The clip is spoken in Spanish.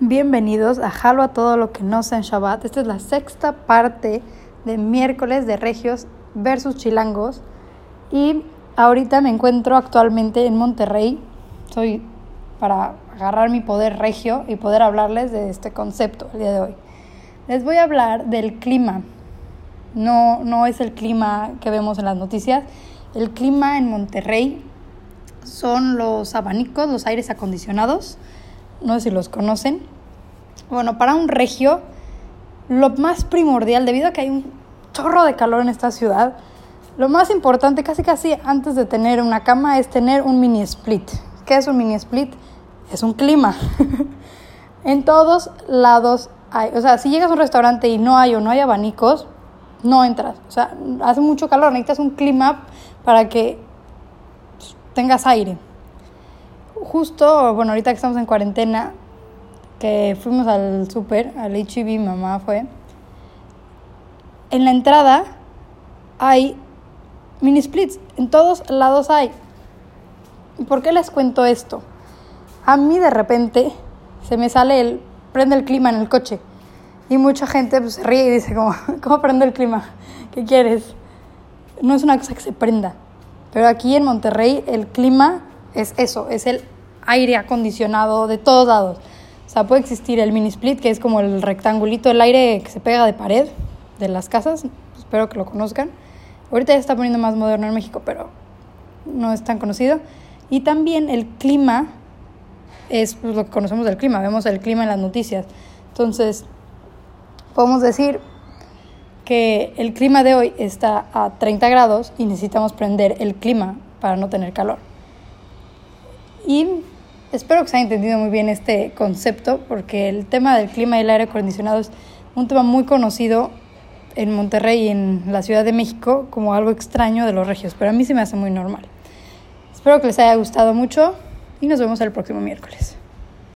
Bienvenidos a Jalo a todo lo que no sea en Shabbat. Esta es la sexta parte de miércoles de Regios versus Chilangos. Y ahorita me encuentro actualmente en Monterrey. Soy para agarrar mi poder regio y poder hablarles de este concepto el día de hoy. Les voy a hablar del clima. No, no es el clima que vemos en las noticias. El clima en Monterrey son los abanicos, los aires acondicionados no sé si los conocen. Bueno, para un regio, lo más primordial, debido a que hay un chorro de calor en esta ciudad, lo más importante, casi casi antes de tener una cama, es tener un mini split. ¿Qué es un mini split? Es un clima. en todos lados hay, o sea, si llegas a un restaurante y no hay o no hay abanicos, no entras. O sea, hace mucho calor, necesitas un clima para que tengas aire justo, bueno, ahorita que estamos en cuarentena, que fuimos al súper, al HB, mi mamá fue, en la entrada hay mini splits, en todos lados hay. ¿Y por qué les cuento esto? A mí de repente se me sale el, prende el clima en el coche. Y mucha gente pues, se ríe y dice, ¿cómo, ¿cómo prende el clima? ¿Qué quieres? No es una cosa que se prenda. Pero aquí en Monterrey el clima es eso, es el aire acondicionado de todos lados. O sea, puede existir el mini split, que es como el rectangulito, el aire que se pega de pared de las casas. Espero que lo conozcan. Ahorita ya está poniendo más moderno en México, pero no es tan conocido. Y también el clima es pues, lo que conocemos del clima, vemos el clima en las noticias. Entonces, podemos decir que el clima de hoy está a 30 grados y necesitamos prender el clima para no tener calor. Y espero que se haya entendido muy bien este concepto, porque el tema del clima y el aire acondicionado es un tema muy conocido en Monterrey y en la Ciudad de México como algo extraño de los regios, pero a mí se me hace muy normal. Espero que les haya gustado mucho y nos vemos el próximo miércoles.